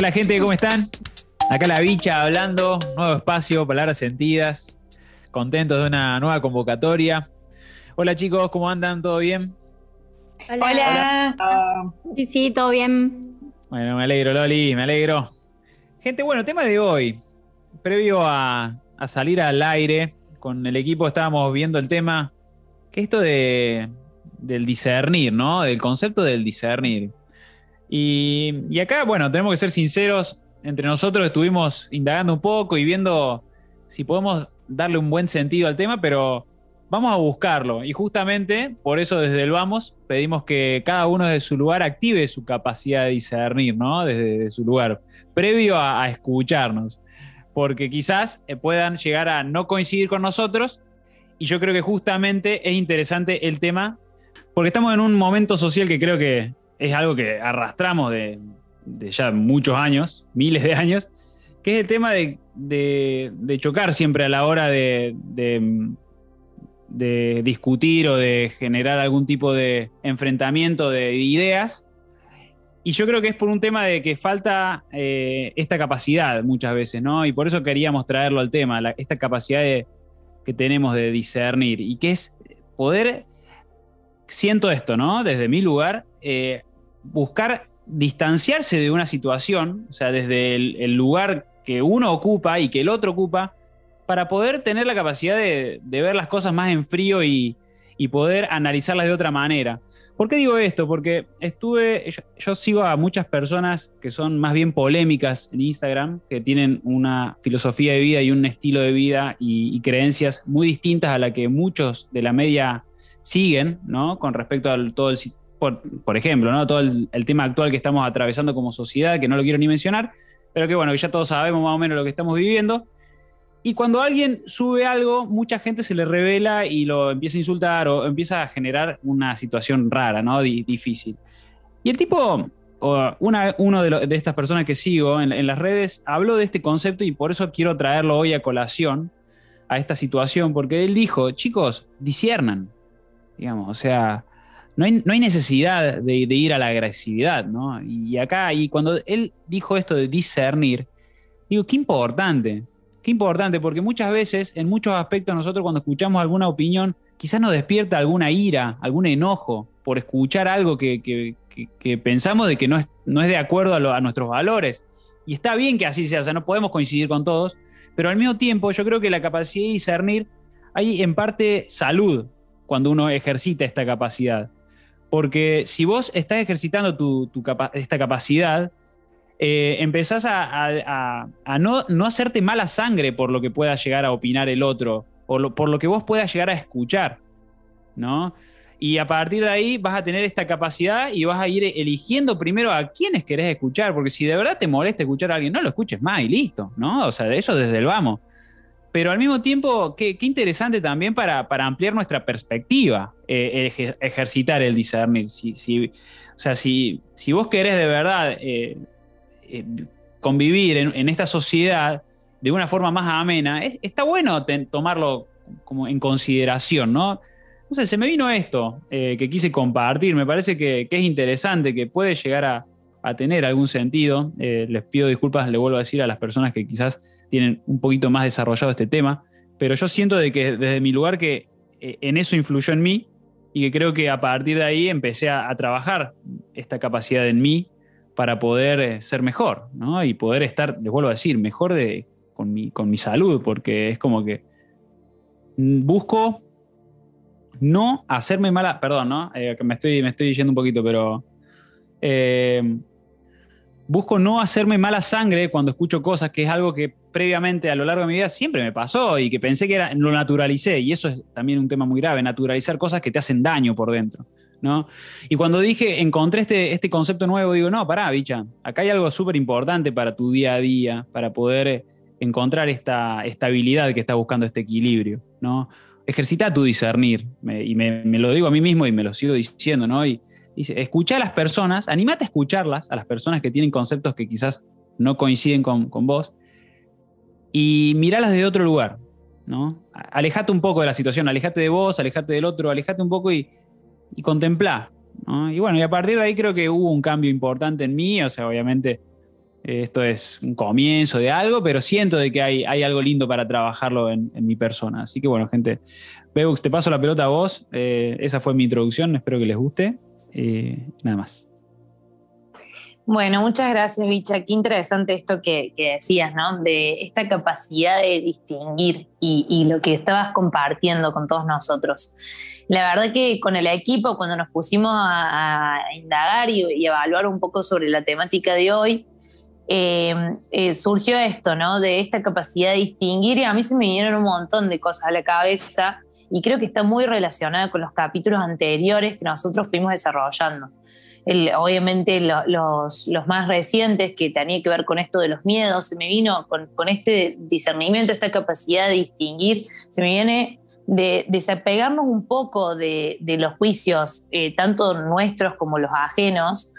Hola gente, ¿cómo están? Acá la bicha hablando, nuevo espacio, palabras sentidas, contentos de una nueva convocatoria. Hola chicos, ¿cómo andan? ¿Todo bien? Hola. Sí, sí, todo bien. Bueno, me alegro, Loli, me alegro. Gente, bueno, tema de hoy. Previo a, a salir al aire, con el equipo estábamos viendo el tema, que esto de, del discernir, ¿no? Del concepto del discernir. Y, acá, bueno, tenemos que ser sinceros, entre nosotros estuvimos indagando un poco y viendo si podemos darle un buen sentido al tema, pero vamos a buscarlo. Y justamente por eso desde el Vamos pedimos que cada uno de su lugar active su capacidad de discernir, ¿no? Desde, su lugar, previo a, a, escucharnos. Porque quizás eh, puedan llegar a no coincidir con nosotros. Y yo creo que justamente es interesante el tema, porque estamos en un momento social que creo que es algo que arrastramos de, ya muchos años, miles de años, que es el tema de, chocar siempre a la hora de, discutir o de generar algún tipo de enfrentamiento de ideas. Y yo creo que es por un tema de que falta eh, esta capacidad muchas veces, ¿no? Y por eso queríamos traerlo al tema, esta capacidad que tenemos de discernir y que es poder, siento esto, ¿no? Desde mi lugar, eh, buscar distanciarse de una situación, o sea, desde el, lugar que uno ocupa y que el otro ocupa, para poder tener la capacidad de, ver las cosas más en frío y, poder analizarlas de otra manera. ¿Por qué digo esto? Porque estuve, yo, sigo a muchas personas que son más bien polémicas en Instagram, que tienen una filosofía de vida y un estilo de vida y, y creencias muy distintas a la que muchos de la media siguen, ¿no? Con respecto a todo el, por, por, ejemplo, ¿no? todo el, el, tema actual que estamos atravesando como sociedad, que no lo quiero ni mencionar, pero que bueno, ya todos sabemos más o menos lo que estamos viviendo. Y cuando alguien sube algo, mucha gente se le revela y lo empieza a insultar o empieza a generar una situación rara, ¿no? D difícil. Y el tipo, o una, uno de, lo, de, estas personas que sigo en, en las redes, habló de este concepto y por eso quiero traerlo hoy a colación a esta situación, porque él dijo, chicos, disiernan, digamos, o sea, no hay, necesidad de, ir a la agresividad, ¿no? Y acá, y cuando él dijo esto de discernir, digo, qué importante, qué importante, porque muchas veces, en muchos aspectos, nosotros cuando escuchamos alguna opinión, quizás nos despierta alguna ira, algún enojo por escuchar algo que, pensamos de que no es, de acuerdo a nuestros valores. Y está bien que así sea, o sea, no podemos coincidir con todos, pero al mismo tiempo yo creo que la capacidad de discernir, hay en parte salud cuando uno ejercita esta capacidad. Porque si vos estás ejercitando tu, esta capacidad, eh, empezás a, no, no, hacerte mala sangre por lo que pueda llegar a opinar el otro, por lo, por lo que vos puedas llegar a escuchar, ¿no? Y a partir de ahí vas a tener esta capacidad y vas a ir eligiendo primero a quiénes querés escuchar, porque si de verdad te molesta escuchar a alguien, no lo escuches más y listo, ¿no? O sea, de eso desde el vamos pero al mismo tiempo, qué, qué interesante también para, ampliar nuestra perspectiva, eh, ejer, ejercitar el discernir. Si, o sea, si, vos querés de verdad eh, eh, convivir en, esta sociedad de una forma más amena, es, está bueno tomarlo como en consideración, ¿no? Sé, se me vino esto que quise compartir, me parece que, es interesante, que puede llegar a, a tener algún sentido. Les pido disculpas, le vuelvo a decir a las personas que quizás tienen un poquito más desarrollado este tema, pero yo siento de que desde mi lugar que en eso influyó en mí y que creo que a partir de ahí empecé a, trabajar esta capacidad en mí para poder eh, ser mejor, ¿no? Y poder estar, les vuelvo a decir, mejor de, con, mi, con mi salud, porque es como que busco no hacerme mala, perdón, ¿no? Eh, me, estoy, me estoy yendo un poquito, pero eh, busco no hacerme mala sangre cuando escucho cosas, que es algo que previamente a lo largo de mi vida siempre me pasó y que pensé que era, lo naturalicé, y eso es también un tema muy grave, naturalizar cosas que te hacen daño por dentro. ¿no? Y cuando dije, encontré este, este concepto nuevo, digo, no, pará, bicha, acá hay algo súper importante para tu día a día, para poder encontrar esta estabilidad que estás buscando, este equilibrio, ¿no? Ejercita tu discernir, y me, lo digo a mí mismo y me lo sigo diciendo, ¿no? Y, escucha a las personas, animate a escucharlas, a las personas que tienen conceptos que quizás no coinciden con, con vos, y miralas desde otro lugar, ¿no? Alejate un poco de la situación, alejate de vos, alejate del otro, alejate un poco y, y contemplá, ¿no? Y bueno, y a partir de ahí creo que hubo un cambio importante en mí, o sea, obviamente Eh, esto es un comienzo de algo, pero siento de que hay, hay algo lindo para trabajarlo en, mi persona. Así que bueno, gente, Beux, te paso la pelota a vos. Eh, esa fue mi introducción, espero que les guste. nada más. Bueno, muchas gracias, Bicha. Qué interesante esto que, decías, ¿no? De esta capacidad de distinguir y, lo que estabas compartiendo con todos nosotros. La verdad que con el equipo, cuando nos pusimos a, indagar y, evaluar un poco sobre la temática de hoy, eh, eh, surgió esto, ¿no? De esta capacidad de distinguir y a mí se me vinieron un montón de cosas a la cabeza y creo que está muy relacionada con los capítulos anteriores que nosotros fuimos desarrollando obviamente los, más recientes que tenía que ver con esto de los miedos, se me vino con, este discernimiento, esta capacidad de distinguir, se me viene de desapegarnos un poco de, los juicios, eh, tanto nuestros como los ajenos,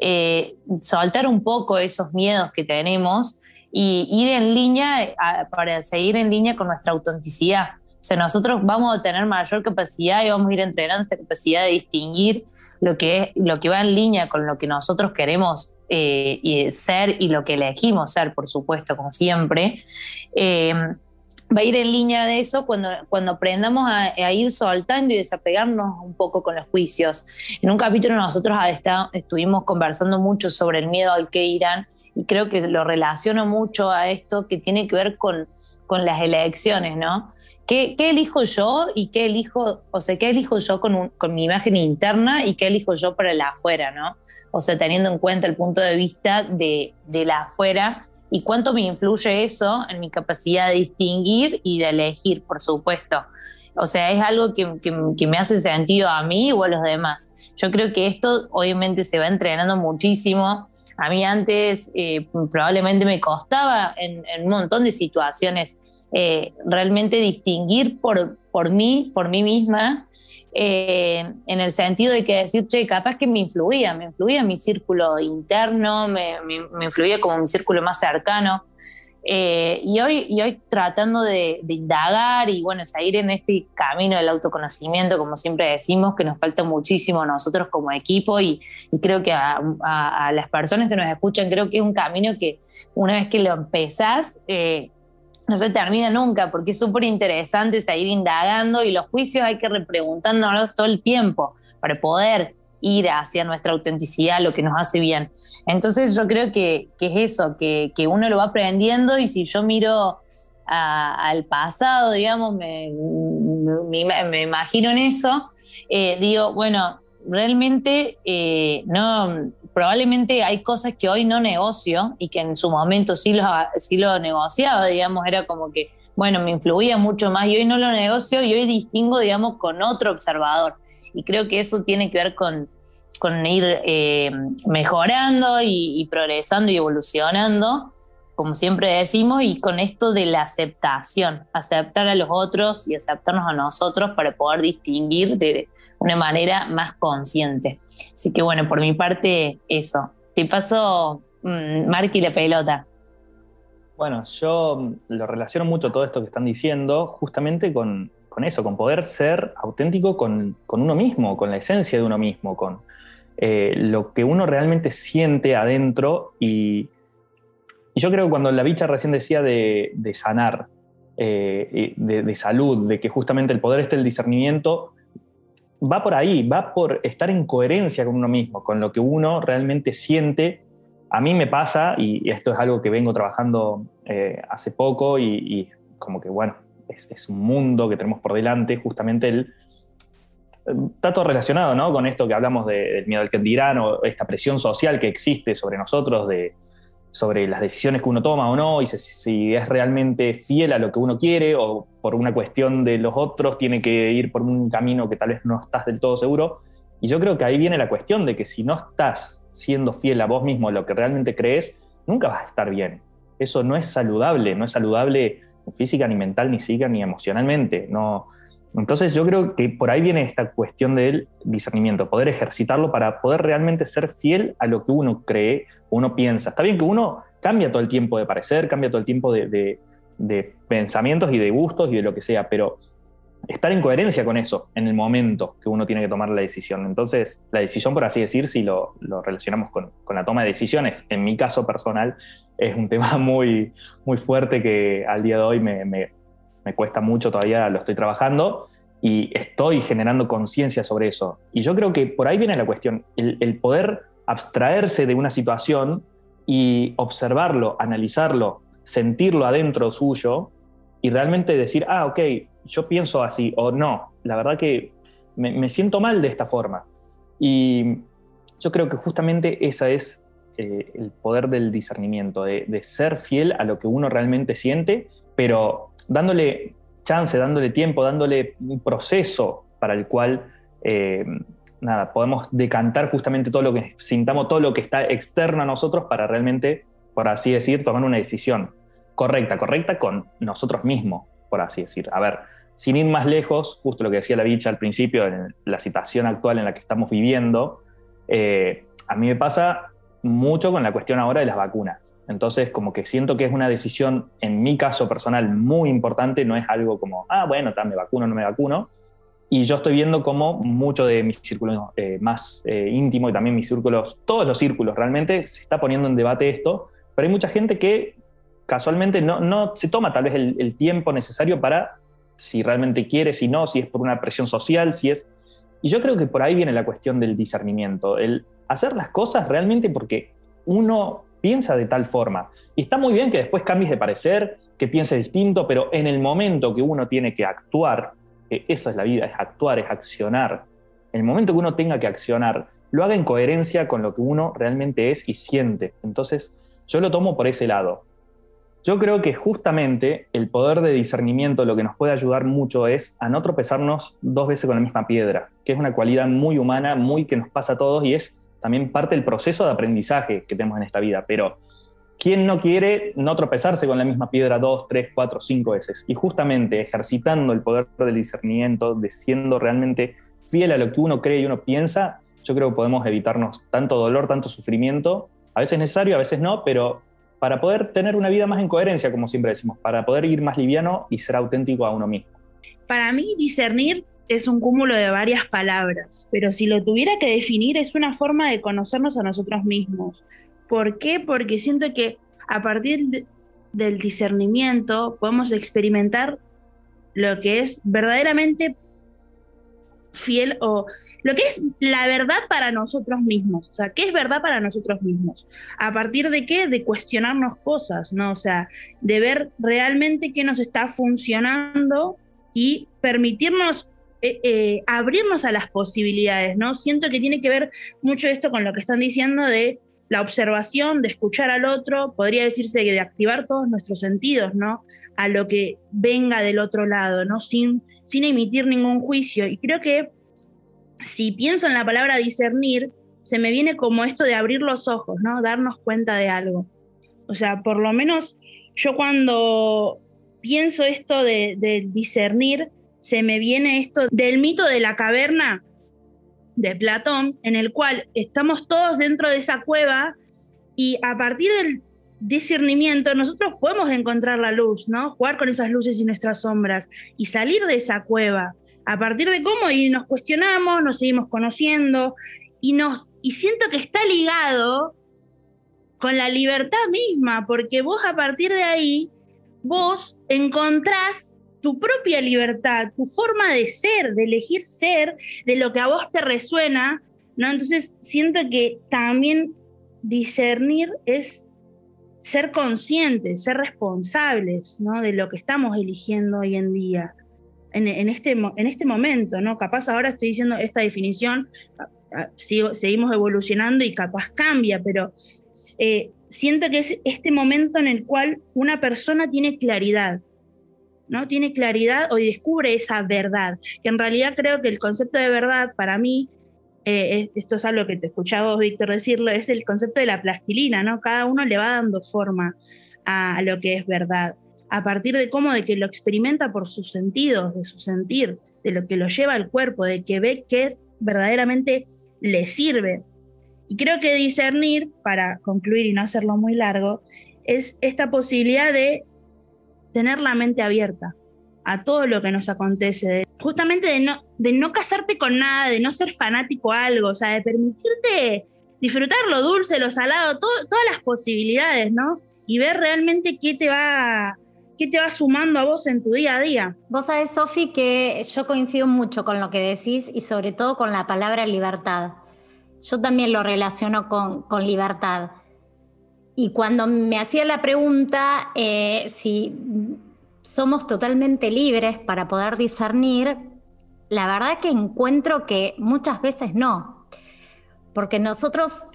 eh, soltar un poco esos miedos que tenemos y ir en línea para seguir en línea con nuestra autenticidad. O sea, nosotros vamos a tener mayor capacidad y vamos a ir entrenando esta capacidad de distinguir lo que, lo que va en línea con lo que nosotros queremos eh, ser y lo que elegimos ser, por supuesto, como siempre, eh, va a ir en línea de eso cuando, cuando aprendamos a, ir soltando y desapegarnos un poco con los juicios. En un capítulo nosotros estuvimos conversando mucho sobre el miedo al que irán y creo que lo relaciono mucho a esto que tiene que ver con, con las elecciones, ¿no? ¿Qué, elijo yo y qué elijo, o sea, qué elijo yo con, con, mi imagen interna y qué elijo yo para la afuera, ¿no? O sea, teniendo en cuenta el punto de vista de, de la afuera y cuánto me influye eso en mi capacidad de distinguir y de elegir, por supuesto. O sea, es algo que, que, me hace sentido a mí o a los demás. Yo creo que esto obviamente se va entrenando muchísimo. A mí antes eh, probablemente me costaba en, en, un montón de situaciones eh, realmente distinguir por, por mí, por mí misma, eh, en el sentido de que decir, che, capaz que me influía, me influía mi círculo interno, me, influía como mi círculo más cercano. Eh, y, hoy, y hoy tratando de, indagar y bueno, seguir en este camino del autoconocimiento, como siempre decimos, que nos falta muchísimo a nosotros como equipo y, creo que a, a, las personas que nos escuchan, creo que es un camino que una vez que lo empezás, no se termina nunca porque es súper interesante seguir indagando y los juicios hay que repreguntándonos todo el tiempo para poder ir hacia nuestra autenticidad, lo que nos hace bien. Entonces yo creo que, es eso, que, uno lo va aprendiendo y si yo miro al pasado, digamos, me, me, imagino en eso, eh, digo, bueno, realmente eh, no, probablemente hay cosas que hoy no negocio y que en su momento sí lo, sí lo negociaba, digamos, era como que, bueno, me influía mucho más y hoy no lo negocio y hoy distingo, digamos, con otro observador. Y creo que eso tiene que ver con, con ir eh, mejorando y, progresando y evolucionando, como siempre decimos, y con esto de la aceptación, aceptar a los otros y aceptarnos a nosotros para poder distinguir de una manera más consciente. Así que bueno, por mi parte, eso. Te paso, mm, Marky, la pelota. Bueno, yo lo relaciono mucho todo esto que están diciendo justamente con, eso, con poder ser auténtico con, uno mismo, con la esencia de uno mismo, con eh, lo que uno realmente siente adentro. Y, yo creo que cuando la bicha recién decía de, sanar, eh, de, de, salud, de que justamente el poder esté el discernimiento, va por ahí, va por estar en coherencia con uno mismo, con lo que uno realmente siente. A mí me pasa, y esto es algo que vengo trabajando eh, hace poco, y, como que, bueno, es, un mundo que tenemos por delante, justamente el... Está todo relacionado ¿no? con esto que hablamos del miedo al que dirán o esta presión social que existe sobre nosotros de, sobre las decisiones que uno toma o no, y si, es realmente fiel a lo que uno quiere o por una cuestión de los otros tiene que ir por un camino que tal vez no estás del todo seguro. Y yo creo que ahí viene la cuestión de que si no estás siendo fiel a vos mismo, a lo que realmente crees, nunca vas a estar bien. Eso no es saludable, no es saludable física, ni mental, ni psíquica, ni emocionalmente. No. Entonces yo creo que por ahí viene esta cuestión del discernimiento, poder ejercitarlo para poder realmente ser fiel a lo que uno cree, uno piensa. Está bien que uno cambia todo el tiempo de parecer, cambia todo el tiempo de, pensamientos y de gustos y de lo que sea, pero estar en coherencia con eso en el momento que uno tiene que tomar la decisión. Entonces, la decisión, por así decir, si lo, relacionamos con, la toma de decisiones, en mi caso personal, es un tema muy, muy fuerte que al día de hoy me, cuesta mucho, todavía lo estoy trabajando y estoy generando conciencia sobre eso. Y yo creo que por ahí viene la cuestión, el poder abstraerse de una situación y observarlo, analizarlo, sentirlo adentro suyo y realmente decir, ah, ok, yo pienso así o no, la verdad que me, siento mal de esta forma. Y yo creo que justamente ese es eh, el poder del discernimiento, de, ser fiel a lo que uno realmente siente, pero dándole chance, dándole tiempo, dándole un proceso para el cual eh, nada, podemos decantar justamente todo lo que sintamos, todo lo que está externo a nosotros para realmente, por así decir, tomar una decisión correcta, correcta con nosotros mismos, por así decir. A ver, sin ir más lejos, justo lo que decía la bicha al principio, en la situación actual en la que estamos viviendo, eh, a mí me pasa mucho con la cuestión ahora de las vacunas. Entonces, como que siento que es una decisión, en mi caso personal, muy importante, no es algo como, ah, bueno, me vacuno, no me vacuno. Y yo estoy viendo cómo mucho de mis círculos eh, más eh, íntimos y también mis círculos, todos los círculos realmente, se está poniendo en debate esto, pero hay mucha gente que casualmente no, no se toma tal vez el, tiempo necesario para si realmente quiere, si no, si es por una presión social, si es... Y yo creo que por ahí viene la cuestión del discernimiento, el hacer las cosas realmente porque uno piensa de tal forma. Y está muy bien que después cambies de parecer, que piense distinto, pero en el momento que uno tiene que actuar, que esa es la vida, es actuar, es accionar, en el momento que uno tenga que accionar, lo haga en coherencia con lo que uno realmente es y siente. Entonces, yo lo tomo por ese lado. Yo creo que justamente el poder de discernimiento lo que nos puede ayudar mucho es a no tropezarnos dos veces con la misma piedra, que es una cualidad muy humana, muy que nos pasa a todos y es también parte del proceso de aprendizaje que tenemos en esta vida. Pero, ¿quién no quiere no tropezarse con la misma piedra dos, tres, cuatro, cinco veces? Y justamente ejercitando el poder del discernimiento, de siendo realmente fiel a lo que uno cree y uno piensa, yo creo que podemos evitarnos tanto dolor, tanto sufrimiento, a veces necesario, a veces no, pero para poder tener una vida más en coherencia, como siempre decimos, para poder ir más liviano y ser auténtico a uno mismo. Para mí, discernir es un cúmulo de varias palabras, pero si lo tuviera que definir es una forma de conocernos a nosotros mismos. ¿Por qué? Porque siento que a partir del discernimiento podemos experimentar lo que es verdaderamente fiel o lo que es la verdad para nosotros mismos. O sea, ¿qué es verdad para nosotros mismos? ¿A partir de qué? De cuestionarnos cosas, ¿no? O sea, de ver realmente qué nos está funcionando y permitirnos eh, eh, abrirnos a las posibilidades, ¿no? Siento que tiene que ver mucho esto con lo que están diciendo de la observación, de escuchar al otro, podría decirse de activar todos nuestros sentidos, ¿no? A lo que venga del otro lado, ¿no? Sin, sin emitir ningún juicio. Y creo que si pienso en la palabra discernir, se me viene como esto de abrir los ojos, ¿no? Darnos cuenta de algo. O sea, por lo menos yo cuando pienso esto de, discernir, se me viene esto del mito de la caverna de Platón, en el cual estamos todos dentro de esa cueva y a partir del discernimiento nosotros podemos encontrar la luz, ¿no? Jugar con esas luces y nuestras sombras y salir de esa cueva a partir de cómo y nos cuestionamos, nos seguimos conociendo y, nos, y siento que está ligado con la libertad misma, porque vos a partir de ahí, vos encontrás tu propia libertad, tu forma de ser, de elegir ser, de lo que a vos te resuena, ¿no? Entonces siento que también discernir es ser conscientes, ser responsables, ¿no? De lo que estamos eligiendo hoy en día en, este, en este momento, ¿no? Capaz ahora estoy diciendo esta definición, seguimos evolucionando y capaz cambia, pero eh, siento que es este momento en el cual una persona tiene claridad, ¿no? Tiene claridad o descubre esa verdad, que en realidad creo que el concepto de verdad para mí, eh, esto es algo que te escuchaba vos, Víctor, decirlo, es el concepto de la plastilina, ¿no? Cada uno le va dando forma a lo que es verdad a partir de cómo, de que lo experimenta por sus sentidos, de su sentir, de lo que lo lleva al cuerpo, de que ve que verdaderamente le sirve. Y creo que discernir, para concluir y no hacerlo muy largo, es esta posibilidad de tener la mente abierta, a todo lo que nos acontece, justamente de no, de no casarte con nada, de no ser fanático a algo, o sea, de permitirte disfrutar lo dulce, lo salado, todas las posibilidades, ¿no? Y ver realmente qué te va qué te va sumando a vos en tu día a día. Vos sabés, Sofi, que yo coincido mucho con lo que decís y sobre todo con la palabra libertad. Yo también lo relaciono con, con libertad. Y cuando me hacía la pregunta eh, si somos totalmente libres para poder discernir, la verdad que encuentro que muchas veces no, porque nosotros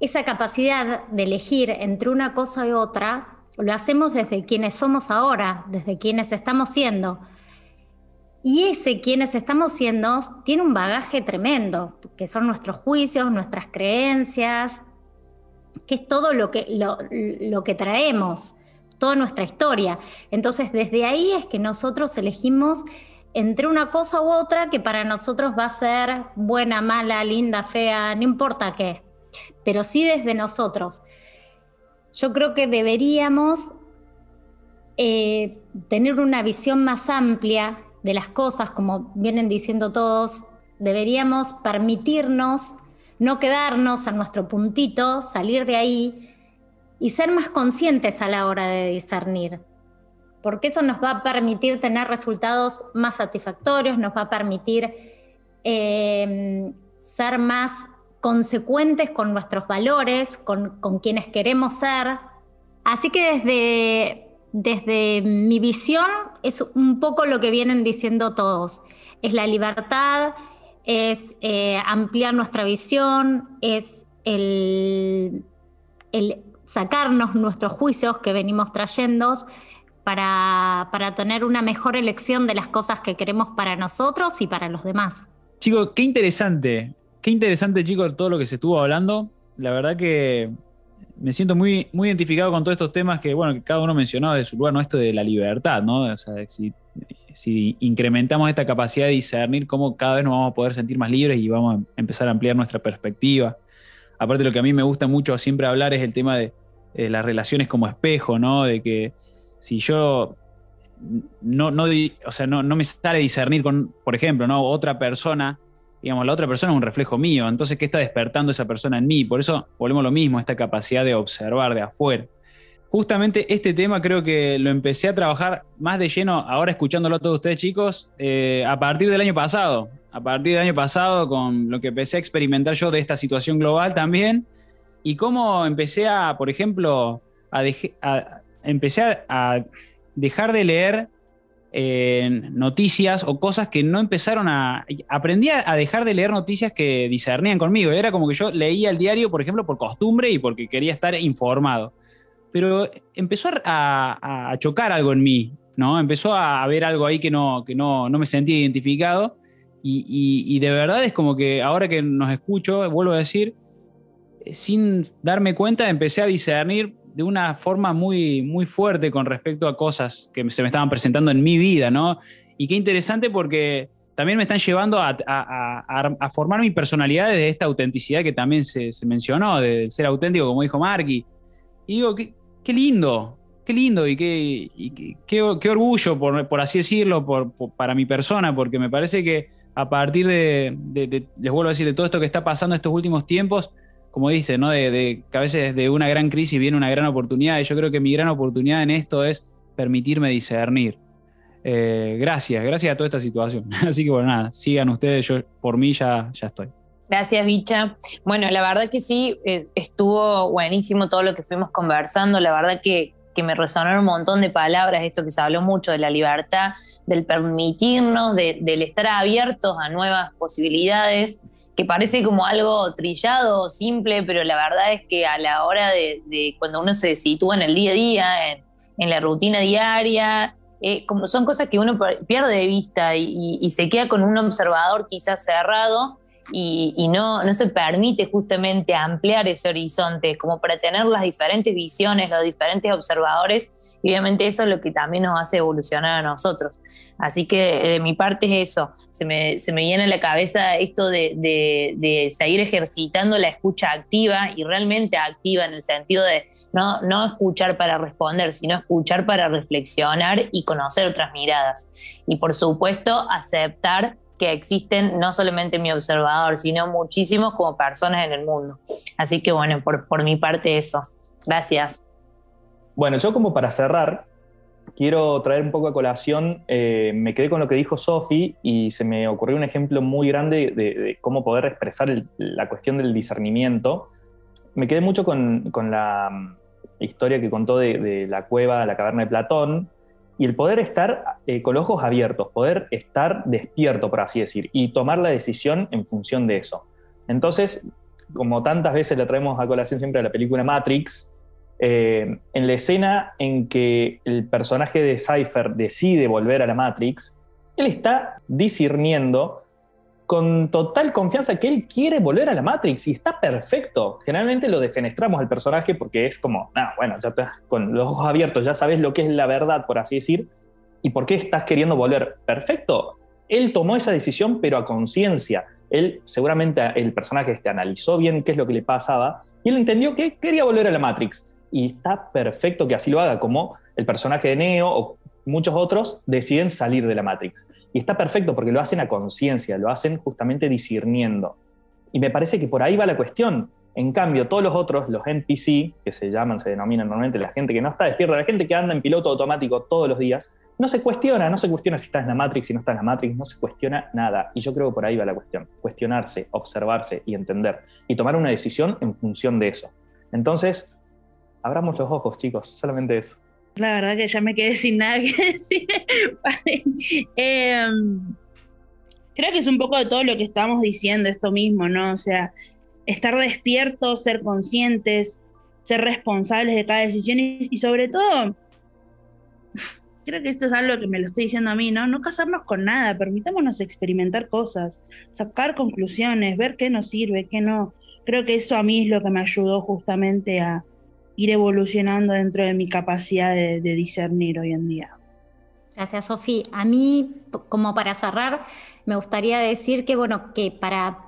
esa capacidad de elegir entre una cosa y otra lo hacemos desde quienes somos ahora, desde quienes estamos siendo. Y ese quienes estamos siendo tiene un bagaje tremendo, que son nuestros juicios, nuestras creencias, que es todo lo que, lo, que traemos, toda nuestra historia. Entonces, desde ahí es que nosotros elegimos entre una cosa u otra que para nosotros va a ser buena, mala, linda, fea, no importa qué, pero sí desde nosotros. Yo creo que deberíamos eh, tener una visión más amplia de las cosas, como vienen diciendo todos, deberíamos permitirnos no quedarnos a nuestro puntito, salir de ahí y ser más conscientes a la hora de discernir. Porque eso nos va a permitir tener resultados más satisfactorios, nos va a permitir eh, ser más consecuentes con nuestros valores, con, quienes queremos ser. Así que desde, desde mi visión es un poco lo que vienen diciendo todos. Es la libertad, es eh, ampliar nuestra visión, es el, sacarnos nuestros juicios que venimos trayendo para, para tener una mejor elección de las cosas que queremos para nosotros y para los demás. Chicos, qué interesante, qué interesante, chicos, todo lo que se estuvo hablando. La verdad que me siento muy, muy identificado con todos estos temas que, bueno, que cada uno mencionaba de su lugar, ¿no? Esto de la libertad, ¿no? O sea, si si incrementamos esta capacidad de discernir, cómo cada vez nos vamos a poder sentir más libres y vamos a empezar a ampliar nuestra perspectiva. Aparte, lo que a mí me gusta mucho siempre hablar es el tema de, las relaciones como espejo, ¿no? De que si yo no, o sea, no, me sale discernir con, por ejemplo, ¿no? otra persona, digamos, la otra persona es un reflejo mío, entonces, ¿qué está despertando esa persona en mí? Por eso volvemos lo mismo, esta capacidad de observar de afuera justamente este tema creo que lo empecé a trabajar más de lleno, ahora escuchándolo a todos ustedes chicos, eh, a partir del año pasado. A partir del año pasado, con lo que empecé a experimentar yo de esta situación global también, y cómo empecé a, por ejemplo, a, empecé a, dejar de leer eh, noticias o cosas que no empezaron a... Aprendí a dejar de leer noticias que discernían conmigo. Era como que yo leía el diario, por ejemplo, por costumbre y porque quería estar informado pero empezó a, chocar algo en mí, ¿no? Empezó a haber algo ahí que no, que no, me sentía identificado y, de verdad es como que ahora que nos escucho, vuelvo a decir, eh, sin darme cuenta empecé a discernir de una forma muy, muy fuerte con respecto a cosas que se me estaban presentando en mi vida, ¿no? Y qué interesante porque también me están llevando a, formar mi personalidad desde esta autenticidad que también se, mencionó, de ser auténtico, como dijo Marky. Y digo, ¿qué, qué lindo, qué lindo y qué, qué, orgullo, por, así decirlo, para mi persona, porque me parece que a partir de, les vuelvo a decir, de todo esto que está pasando estos últimos tiempos, como dice, ¿no? De, que a veces de una gran crisis viene una gran oportunidad, y yo creo que mi gran oportunidad en esto es permitirme discernir. Eh, gracias, gracias a toda esta situación. Así que bueno, nada, sigan ustedes, yo por mí ya, ya estoy. Gracias, Bicha. Bueno, la verdad que sí, eh, estuvo buenísimo todo lo que fuimos conversando. La verdad que, me resonaron un montón de palabras, esto que se habló mucho de la libertad, del permitirnos, del estar abiertos a nuevas posibilidades, que parece como algo trillado, simple, pero la verdad es que a la hora de, cuando uno se sitúa en el día a día, en, la rutina diaria, eh, como son cosas que uno pierde de vista y se queda con un observador quizás cerrado y, no, no se permite justamente ampliar ese horizonte como para tener las diferentes visiones, los diferentes observadores y obviamente eso es lo que también nos hace evolucionar a nosotros. Así que de mi parte es eso, se me, se me viene a la cabeza esto de, de, seguir ejercitando la escucha activa y realmente activa en el sentido de no, no escuchar para responder, sino escuchar para reflexionar y conocer otras miradas. Y por supuesto, aceptar que existen no solamente mi observador, sino muchísimos como personas en el mundo. Así que bueno, por, por mi parte eso. Gracias. Bueno, yo como para cerrar, quiero traer un poco a colación, eh, me quedé con lo que dijo Sofi y se me ocurrió un ejemplo muy grande de, cómo poder expresar la cuestión del discernimiento. Me quedé mucho con, la mm, historia que contó de, la cueva, la caverna de Platón, y el poder estar eh, con los ojos abiertos, poder estar despierto, por así decir, y tomar la decisión en función de eso. Entonces, como tantas veces le traemos a colación siempre la película Matrix, eh, en la escena en que el personaje de Cypher decide volver a la Matrix, él está discerniendo con total confianza que él quiere volver a la Matrix y está perfecto. Generalmente lo defenestramos al personaje porque es como, ah, bueno, ya estás con los ojos abiertos, ya sabes lo que es la verdad, por así decir, y por qué estás queriendo volver. Perfecto. Él tomó esa decisión, pero a conciencia. Él, seguramente el personaje este analizó bien qué es lo que le pasaba y él entendió que quería volver a la Matrix y está perfecto que así lo haga, como el personaje de Neo o muchos otros deciden salir de la Matrix. Y está perfecto porque lo hacen a conciencia, lo hacen justamente discerniendo. Y me parece que por ahí va la cuestión. En cambio, todos los otros, los NPC, que se llaman, se denominan normalmente la gente que no está despierta, la gente que anda en piloto automático todos los días, no se cuestiona, no se cuestiona si estás en la Matrix, si no estás en la Matrix, no se cuestiona nada. Y yo creo que por ahí va la cuestión. Cuestionarse, observarse y entender. Y tomar una decisión en función de eso. Entonces, abramos los ojos, chicos, solamente eso. La verdad que ya me quedé sin nada que decir. Em, creo que es un poco de todo lo que estamos diciendo, esto mismo, ¿no? O sea, estar despiertos, ser conscientes, ser responsables de cada decisión y, sobre todo, creo que esto es algo que me lo estoy diciendo a mí, ¿no? No casarnos con nada, permitámonos experimentar cosas, sacar conclusiones, ver qué nos sirve, qué no. Creo que eso a mí es lo que me ayudó justamente a, ir evolucionando dentro de mi capacidad de, discernir hoy en día. Gracias, Sofi. A mí, como para cerrar, me gustaría decir que, bueno, que para,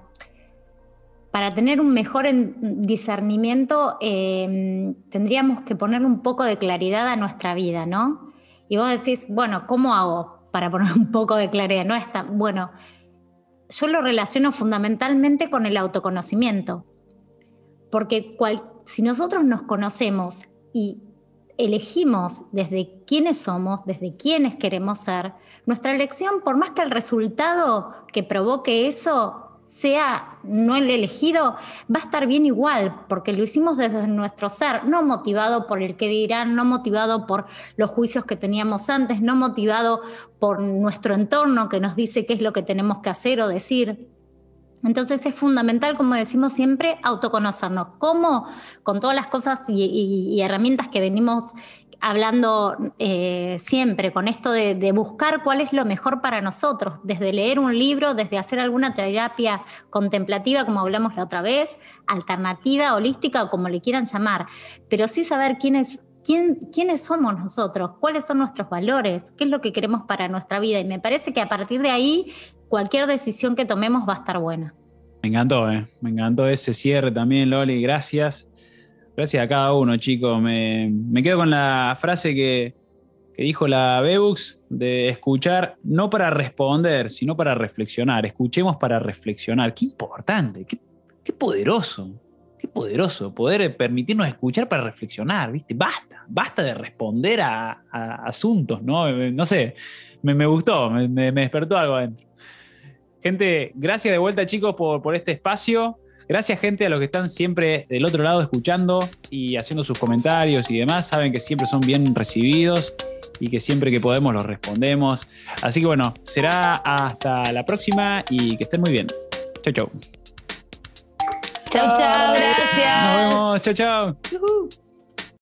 para tener un mejor discernimiento em, tendríamos que ponerle un poco de claridad a nuestra vida, ¿no? Y vos decís, bueno, ¿cómo hago para poner un poco de claridad? No está, bueno, yo lo relaciono fundamentalmente con el autoconocimiento, porque cualquier si nosotros nos conocemos y elegimos desde quiénes somos, desde quiénes queremos ser, nuestra elección, por más que el resultado que provoque eso sea no el elegido, va a estar bien igual, porque lo hicimos desde nuestro ser, no motivado por el que dirán, no motivado por los juicios que teníamos antes, no motivado por nuestro entorno que nos dice qué es lo que tenemos que hacer o decir. Entonces es fundamental, como decimos siempre, autoconocernos. ¿Cómo? Con todas las cosas y, herramientas que venimos hablando eh, siempre, con esto de, buscar cuál es lo mejor para nosotros, desde leer un libro, desde hacer alguna terapia contemplativa, como hablamos la otra vez, alternativa, holística o como le quieran llamar, pero sí saber quiénes quiénes somos nosotros, cuáles son nuestros valores, qué es lo que queremos para nuestra vida. Y me parece que a partir de ahí cualquier decisión que tomemos va a estar buena. Me encantó, ¿eh? me encantó ese cierre también, Loli, gracias. Gracias a cada uno, chicos. Me, quedo con la frase que, dijo la Bebux de escuchar no para responder, sino para reflexionar. Escuchemos para reflexionar. Qué importante, qué, poderoso, qué poderoso poder permitirnos escuchar para reflexionar, ¿viste? Basta, basta de responder a, asuntos, ¿no? No sé, me, gustó, me, me despertó algo adentro. Gente, gracias de vuelta chicos por, por este espacio. Gracias gente a los que están siempre del otro lado escuchando y haciendo sus comentarios y demás. Saben que siempre son bien recibidos y que siempre que podemos los respondemos. Así que bueno, será hasta la próxima y que estén muy bien. Chau, chau. Chau, chau. Gracias. Nos vemos. Chau, chau.